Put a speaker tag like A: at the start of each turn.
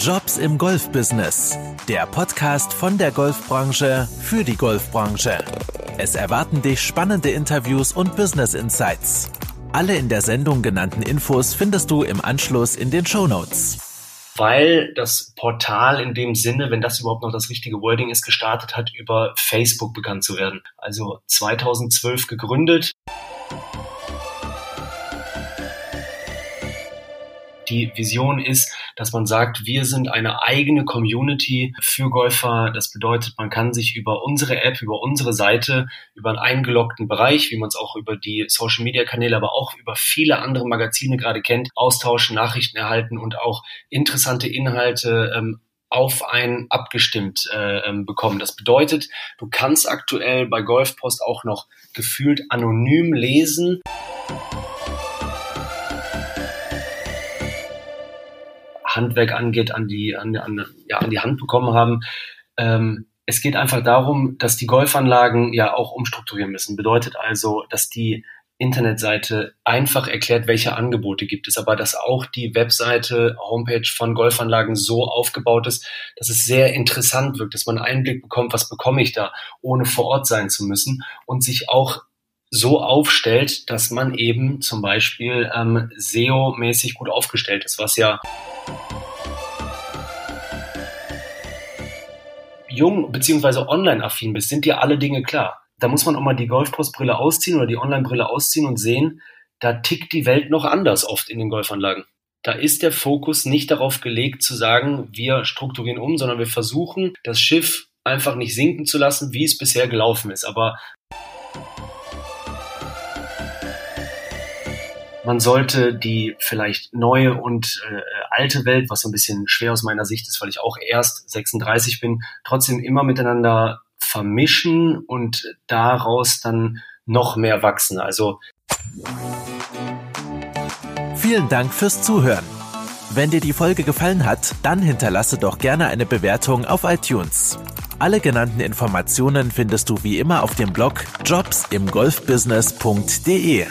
A: Jobs im Golfbusiness. Der Podcast von der Golfbranche für die Golfbranche. Es erwarten dich spannende Interviews und Business Insights. Alle in der Sendung genannten Infos findest du im Anschluss in den Show Notes.
B: Weil das Portal in dem Sinne, wenn das überhaupt noch das richtige Wording ist, gestartet hat, über Facebook bekannt zu werden. Also 2012 gegründet. Die Vision ist, dass man sagt, wir sind eine eigene Community für Golfer. Das bedeutet, man kann sich über unsere App, über unsere Seite, über einen eingeloggten Bereich, wie man es auch über die Social Media Kanäle, aber auch über viele andere Magazine gerade kennt, austauschen, Nachrichten erhalten und auch interessante Inhalte ähm, auf einen abgestimmt äh, ähm, bekommen. Das bedeutet, du kannst aktuell bei Golfpost auch noch gefühlt anonym lesen. Handwerk angeht, an die, an, an, ja, an die Hand bekommen haben. Ähm, es geht einfach darum, dass die Golfanlagen ja auch umstrukturieren müssen. Bedeutet also, dass die Internetseite einfach erklärt, welche Angebote gibt es, aber dass auch die Webseite, Homepage von Golfanlagen so aufgebaut ist, dass es sehr interessant wirkt, dass man einen Einblick bekommt, was bekomme ich da, ohne vor Ort sein zu müssen und sich auch so aufstellt, dass man eben zum Beispiel ähm, SEO-mäßig gut aufgestellt ist, was ja jung bzw. online-affin bist, sind dir alle Dinge klar. Da muss man auch mal die Golfpostbrille ausziehen oder die Online-Brille ausziehen und sehen, da tickt die Welt noch anders oft in den Golfanlagen. Da ist der Fokus nicht darauf gelegt zu sagen, wir strukturieren um, sondern wir versuchen, das Schiff einfach nicht sinken zu lassen, wie es bisher gelaufen ist. Aber man sollte die vielleicht neue und äh, alte Welt, was so ein bisschen schwer aus meiner Sicht ist, weil ich auch erst 36 bin, trotzdem immer miteinander vermischen und daraus dann noch mehr wachsen. Also
A: vielen Dank fürs Zuhören. Wenn dir die Folge gefallen hat, dann hinterlasse doch gerne eine Bewertung auf iTunes. Alle genannten Informationen findest du wie immer auf dem Blog jobsimgolfbusiness.de.